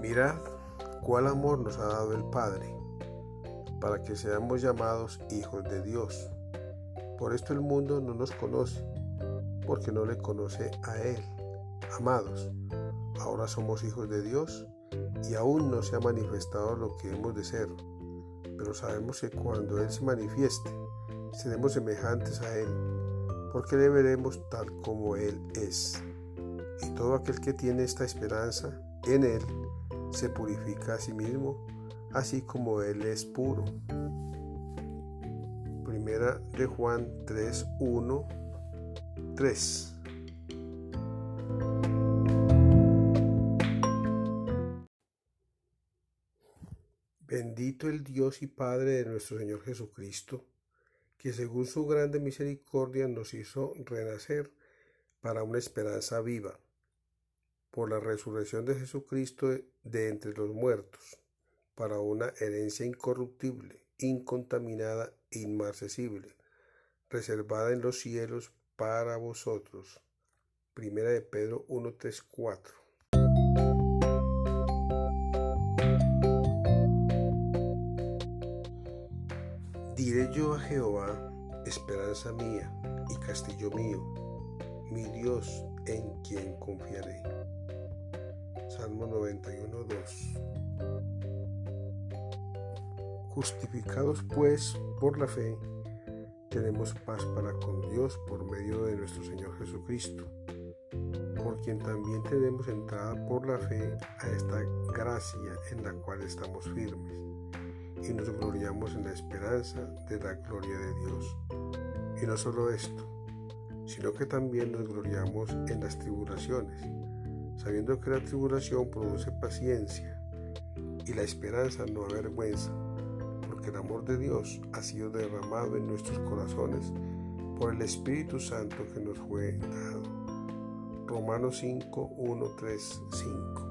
Mirad cuál amor nos ha dado el Padre, para que seamos llamados hijos de Dios. Por esto el mundo no nos conoce, porque no le conoce a Él. Amados, ahora somos hijos de Dios y aún no se ha manifestado lo que hemos de ser, pero sabemos que cuando Él se manifieste, seremos semejantes a Él, porque le veremos tal como Él es. Y todo aquel que tiene esta esperanza en Él se purifica a sí mismo, así como Él es puro. Primera de Juan 3, 1, 3. Bendito el Dios y Padre de nuestro Señor Jesucristo, que según su grande misericordia nos hizo renacer para una esperanza viva, por la resurrección de Jesucristo de entre los muertos, para una herencia incorruptible, incontaminada e inmarcesible, reservada en los cielos para vosotros. Primera de Pedro 1, 3, 4. Diré yo a Jehová, esperanza mía y castillo mío, mi Dios en quien confiaré. Salmo 91, 2. Justificados pues por la fe, tenemos paz para con Dios por medio de nuestro Señor Jesucristo, por quien también tenemos entrada por la fe a esta gracia en la cual estamos firmes y nos gloriamos en la esperanza de la gloria de Dios. Y no solo esto, sino que también nos gloriamos en las tribulaciones, sabiendo que la tribulación produce paciencia y la esperanza no avergüenza, porque el amor de Dios ha sido derramado en nuestros corazones por el Espíritu Santo que nos fue dado. Romanos 5, 1, 3, 5.